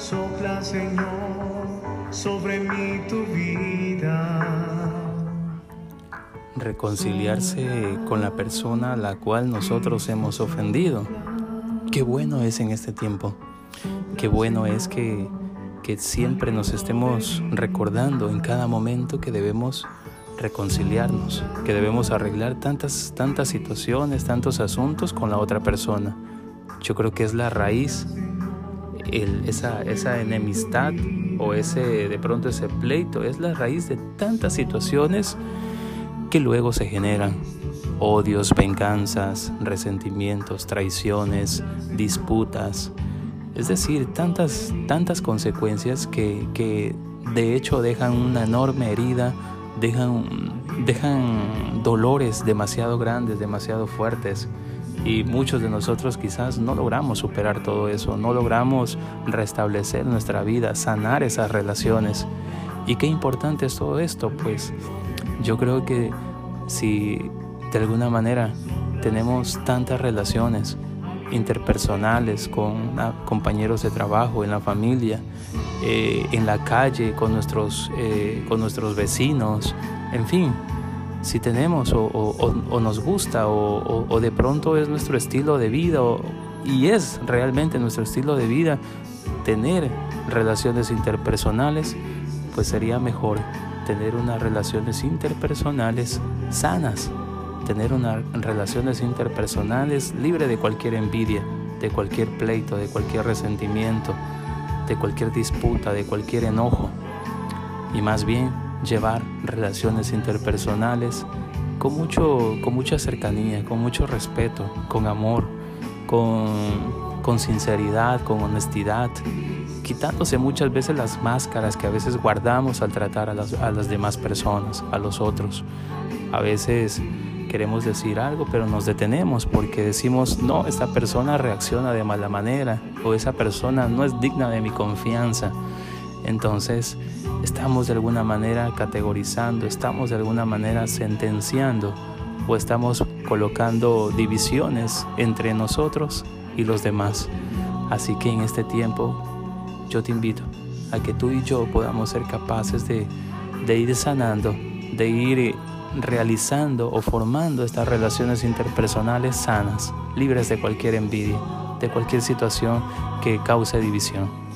sopla Señor sobre mí tu vida. Reconciliarse con la persona a la cual nosotros hemos ofendido. Qué bueno es en este tiempo. Qué bueno es que, que siempre nos estemos recordando en cada momento que debemos reconciliarnos, que debemos arreglar tantas, tantas situaciones, tantos asuntos con la otra persona. Yo creo que es la raíz, esa, enemistad o ese de pronto ese pleito, es la raíz de tantas situaciones que luego se generan. Odios, venganzas, resentimientos, traiciones, disputas. Es decir, tantas, tantas consecuencias que, que de hecho dejan una enorme herida dejan, dejan dolores demasiado grandes, demasiado fuertes. Y muchos de nosotros quizás no logramos superar todo eso, no logramos restablecer nuestra vida, sanar esas relaciones. ¿Y qué importante es todo esto? Pues yo creo que si de alguna manera tenemos tantas relaciones interpersonales con compañeros de trabajo, en la familia, eh, en la calle, con nuestros, eh, con nuestros vecinos, en fin, si tenemos o, nos gusta o, de pronto es nuestro estilo de vida y es realmente nuestro estilo de vida tener relaciones interpersonales, pues sería mejor tener unas relaciones interpersonales sanas, tener unas relaciones interpersonales libre de cualquier envidia, de cualquier pleito, de cualquier resentimiento, de cualquier disputa, de cualquier enojo, y más bien llevar relaciones interpersonales con, mucho, con mucha cercanía, con mucho respeto, con amor, con, con sinceridad, con honestidad, quitándose muchas veces las máscaras que a veces guardamos al tratar a las, a las demás personas, a los otros. A veces queremos decir algo, pero nos detenemos porque decimos, no, esta persona reacciona de mala manera o esa persona no es digna de mi confianza. Entonces, estamos de alguna manera categorizando, estamos de alguna manera sentenciando o estamos colocando divisiones entre nosotros y los demás. Así que en este tiempo yo te invito a que tú y yo podamos ser capaces de, de ir sanando, de ir realizando o formando estas relaciones interpersonales sanas, libres de cualquier envidia, de cualquier situación que cause división.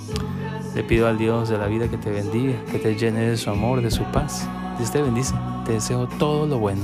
Le pido al Dios de la vida que te bendiga, que te llene de su amor, de su paz. Dios te bendice. Te deseo todo lo bueno.